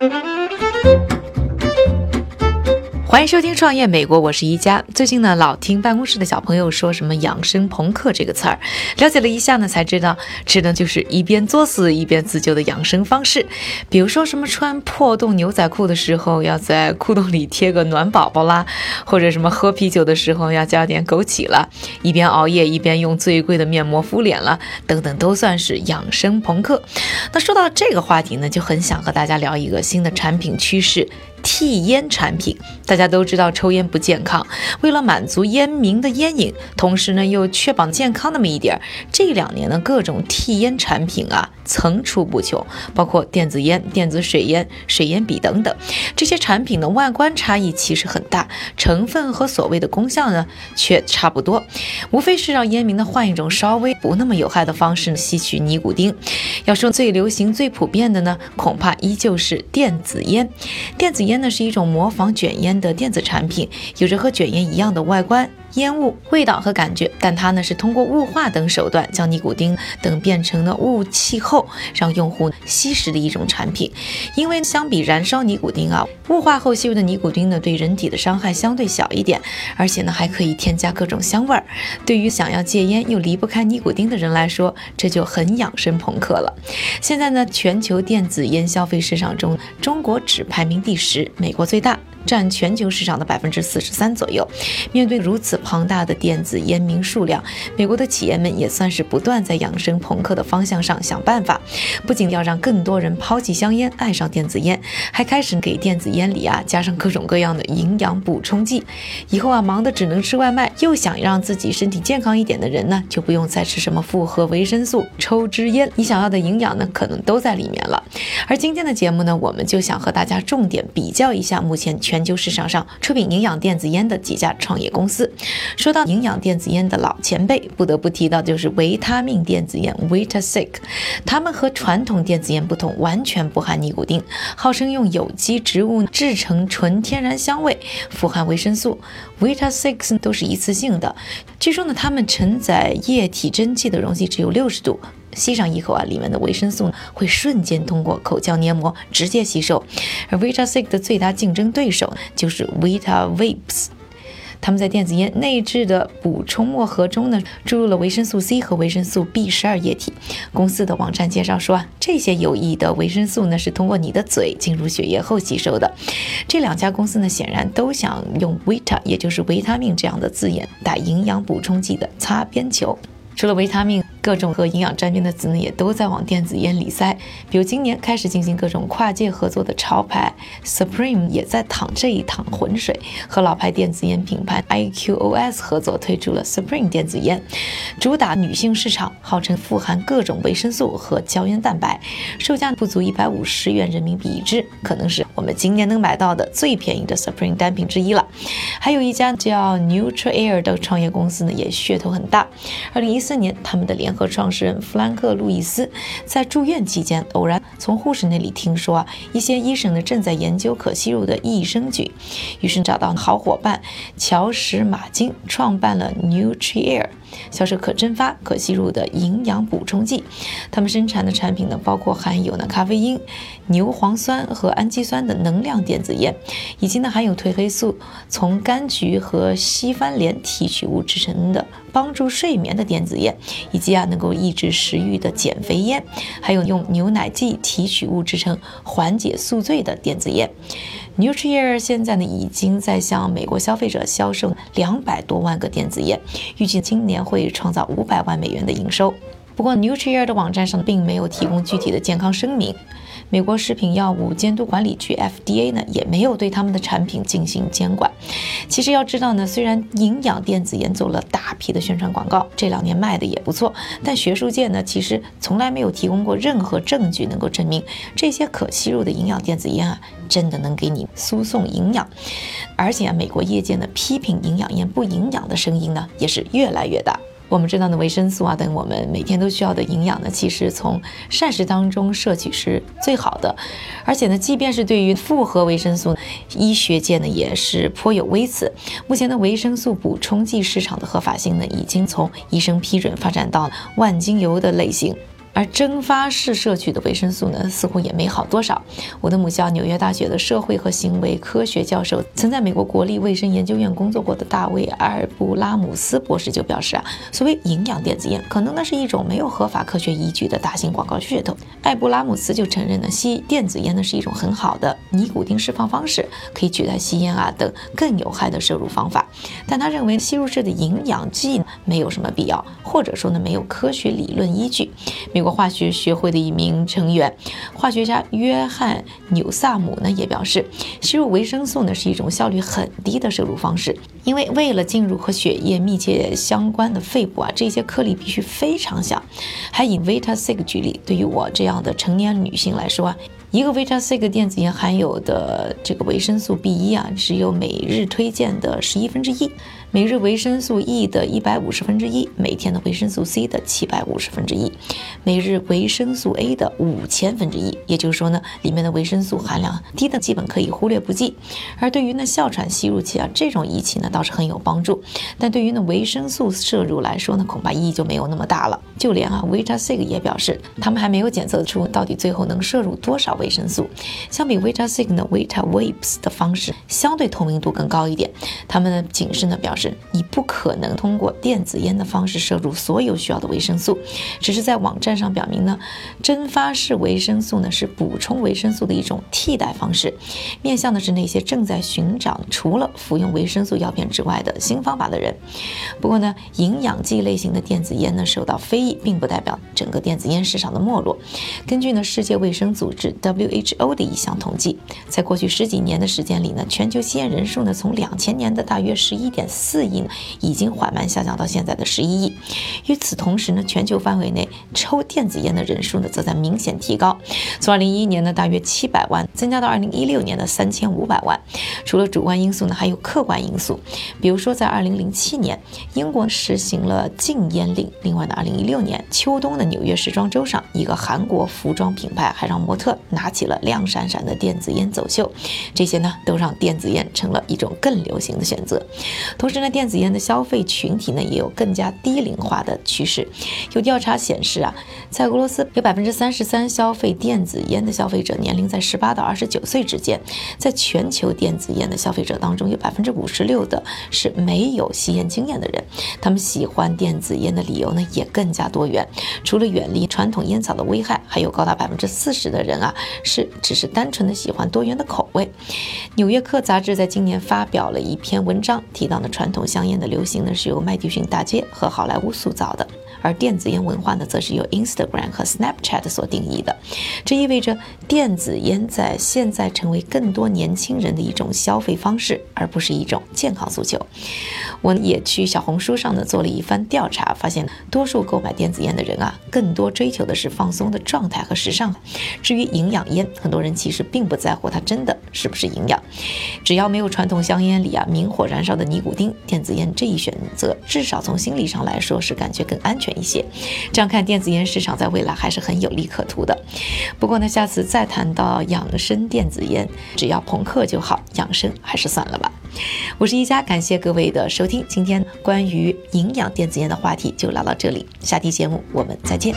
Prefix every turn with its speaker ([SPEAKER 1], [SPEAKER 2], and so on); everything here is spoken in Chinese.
[SPEAKER 1] Mm-hmm. 欢迎收听创业美国，我是一加。最近呢，老听办公室的小朋友说什么“养生朋克”这个词儿，了解了一下呢，才知道指的就是一边作死一边自救的养生方式。比如说什么穿破洞牛仔裤的时候要在裤洞里贴个暖宝宝啦，或者什么喝啤酒的时候要加点枸杞了，一边熬夜一边用最贵的面膜敷脸了，等等，都算是养生朋克。那说到这个话题呢，就很想和大家聊一个新的产品趋势。替烟产品，大家都知道抽烟不健康。为了满足烟民的烟瘾，同时呢又确保健康那么一点儿，这两年呢各种替烟产品啊层出不穷，包括电子烟、电子水烟、水烟笔等等。这些产品的外观差异其实很大，成分和所谓的功效呢却差不多，无非是让烟民呢换一种稍微不那么有害的方式吸取尼古丁。要说最流行、最普遍的呢，恐怕依旧是电子烟。电子烟。呢是一种模仿卷烟的电子产品，有着和卷烟一样的外观。烟雾、味道和感觉，但它呢是通过雾化等手段将尼古丁等变成了雾气后，让用户吸食的一种产品。因为相比燃烧尼古丁啊，雾化后吸入的尼古丁呢对人体的伤害相对小一点，而且呢还可以添加各种香味儿。对于想要戒烟又离不开尼古丁的人来说，这就很养生朋克了。现在呢，全球电子烟消费市场中，中国只排名第十，美国最大。占全球市场的百分之四十三左右。面对如此庞大的电子烟民数量，美国的企业们也算是不断在养生朋克的方向上想办法。不仅要让更多人抛弃香烟，爱上电子烟，还开始给电子烟里啊加上各种各样的营养补充剂。以后啊，忙得只能吃外卖，又想让自己身体健康一点的人呢，就不用再吃什么复合维生素、抽支烟，你想要的营养呢，可能都在里面了。而今天的节目呢，我们就想和大家重点比较一下目前全。全球市场上出品营养电子烟的几家创业公司。说到营养电子烟的老前辈，不得不提到就是维他命电子烟 Vitasig。它们和传统电子烟不同，完全不含尼古丁，号称用有机植物制成纯天然香味，富含维生素。Vitasig 都是一次性的，据说呢，它们承载液体蒸汽的容器只有六十度。吸上一口啊，里面的维生素会瞬间通过口腔黏膜直接吸收。而 Vitasig 的最大竞争对手就是 Vita Vapes，他们在电子烟内置的补充墨盒中呢，注入了维生素 C 和维生素 B 十二液体。公司的网站介绍说啊，这些有益的维生素呢，是通过你的嘴进入血液后吸收的。这两家公司呢，显然都想用 Vita，也就是维他命这样的字眼打营养补充剂的擦边球。除了维他命。各种和营养沾边的词呢，也都在往电子烟里塞。比如今年开始进行各种跨界合作的潮牌 Supreme 也在淌这一趟浑水，和老牌电子烟品牌 IQOS 合作推出了 Supreme 电子烟，主打女性市场，号称富含各种维生素和胶原蛋白，售价不足一百五十元人民币一支，可能是我们今年能买到的最便宜的 Supreme 单品之一了。还有一家叫 NutriAir 的创业公司呢，也噱头很大。二零一四年，他们的联和创始人弗兰克·路易斯在住院期间，偶然从护士那里听说啊，一些医生呢正在研究可吸入的益生菌，于是找到好伙伴乔什·马金，创办了 NutriAir。销售可蒸发、可吸入的营养补充剂，他们生产的产品呢，包括含有呢咖啡因、牛磺酸和氨基酸的能量电子烟，以及呢含有褪黑素、从柑橘和西番莲提取物制成的帮助睡眠的电子烟，以及啊能够抑制食欲的减肥烟，还有用牛奶剂提取物制成缓解宿醉的电子烟。Nutrier 现在呢已经在向美国消费者销售两百多万个电子烟，预计今年会创造五百万美元的营收。不过，Nutrier 的网站上并没有提供具体的健康声明。美国食品药物监督管理局 FDA 呢也没有对他们的产品进行监管。其实要知道呢，虽然营养电子烟做了大批的宣传广告，这两年卖的也不错，但学术界呢其实从来没有提供过任何证据能够证明这些可吸入的营养电子烟啊真的能给你输送营养。而且啊，美国业界呢批评营养烟不营养的声音呢也是越来越大。我们知道的维生素啊等我们每天都需要的营养呢，其实从膳食当中摄取是最好的。而且呢，即便是对于复合维生素，医学界呢也是颇有微词。目前的维生素补充剂市场的合法性呢，已经从医生批准发展到万金油的类型。而蒸发式摄取的维生素呢，似乎也没好多少。我的母校纽约大学的社会和行为科学教授，曾在美国国立卫生研究院工作过的大卫·阿尔布拉姆斯博士就表示啊，所谓营养电子烟，可能呢是一种没有合法科学依据的大型广告噱头。艾布拉姆斯就承认呢，吸电子烟呢是一种很好的尼古丁释放方式，可以取代吸烟啊等更有害的摄入方法。但他认为吸入式的营养剂没有什么必要，或者说呢没有科学理论依据。美国化学学会的一名成员，化学家约翰纽萨姆呢也表示，吸入维生素呢是一种效率很低的摄入方式，因为为了进入和血液密切相关的肺部啊，这些颗粒必须非常小。还以 Vitasig 举例，对于我这样的成年女性来说啊。一个 Vitasig 电子烟含有的这个维生素 B 一啊，只有每日推荐的十一分之一，每日维生素 E 的一百五十分之一，每天的维生素 C 的七百五十分之一，每日维生素 A 的五千分之一。也就是说呢，里面的维生素含量低的基本可以忽略不计。而对于呢哮喘吸入器啊这种仪器呢倒是很有帮助，但对于呢维生素摄入来说呢，恐怕意义就没有那么大了。就连啊 Vitasig 也表示，他们还没有检测出到底最后能摄入多少维。生素相比 Vitasig 呢，Vitawapes 的方式相对透明度更高一点。他们的警示呢表示，你不可能通过电子烟的方式摄入所有需要的维生素，只是在网站上表明呢，蒸发式维生素呢是补充维生素的一种替代方式，面向的是那些正在寻找除了服用维生素药片之外的新方法的人。不过呢，营养剂类型的电子烟呢受到非议，并不代表整个电子烟市场的没落。根据呢世界卫生组织 WHO 的一项统计，在过去十几年的时间里呢，全球吸烟人数呢，从两千年的大约十一点四四亿，已经缓慢下降到现在的十一亿。与此同时呢，全球范围内抽电子烟的人数呢，则在明显提高，从二零一一年的大约七百万，增加到二零一六年的三千五百万。除了主观因素呢，还有客观因素，比如说在二零零七年，英国实行了禁烟令。另外呢，二零一六年秋冬的纽约时装周上，一个韩国服装品牌还让模特拿。拿起了亮闪闪的电子烟走秀，这些呢都让电子烟成了一种更流行的选择。同时呢，电子烟的消费群体呢也有更加低龄化的趋势。有调查显示啊，在俄罗斯有百分之三十三消费电子烟的消费者年龄在十八到二十九岁之间。在全球电子烟的消费者当中，有百分之五十六的是没有吸烟经验的人。他们喜欢电子烟的理由呢也更加多元，除了远离传统烟草的危害，还有高达百分之四十的人啊。是，只是单纯的喜欢多元的口味。《纽约客》杂志在今年发表了一篇文章，提到呢，传传统香烟的流行呢是由麦迪逊大街和好莱坞塑造的。而电子烟文化呢，则是由 Instagram 和 Snapchat 所定义的。这意味着电子烟在现在成为更多年轻人的一种消费方式，而不是一种健康诉求。我也去小红书上呢做了一番调查，发现多数购买电子烟的人啊，更多追求的是放松的状态和时尚。至于营养烟，很多人其实并不在乎它真的是不是营养，只要没有传统香烟里啊明火燃烧的尼古丁，电子烟这一选择，至少从心理上来说是感觉更安全。一些，这样看电子烟市场在未来还是很有利可图的。不过呢，下次再谈到养生电子烟，只要朋克就好，养生还是算了吧。我是一佳，感谢各位的收听。今天关于营养电子烟的话题就聊到这里，下期节目我们再见。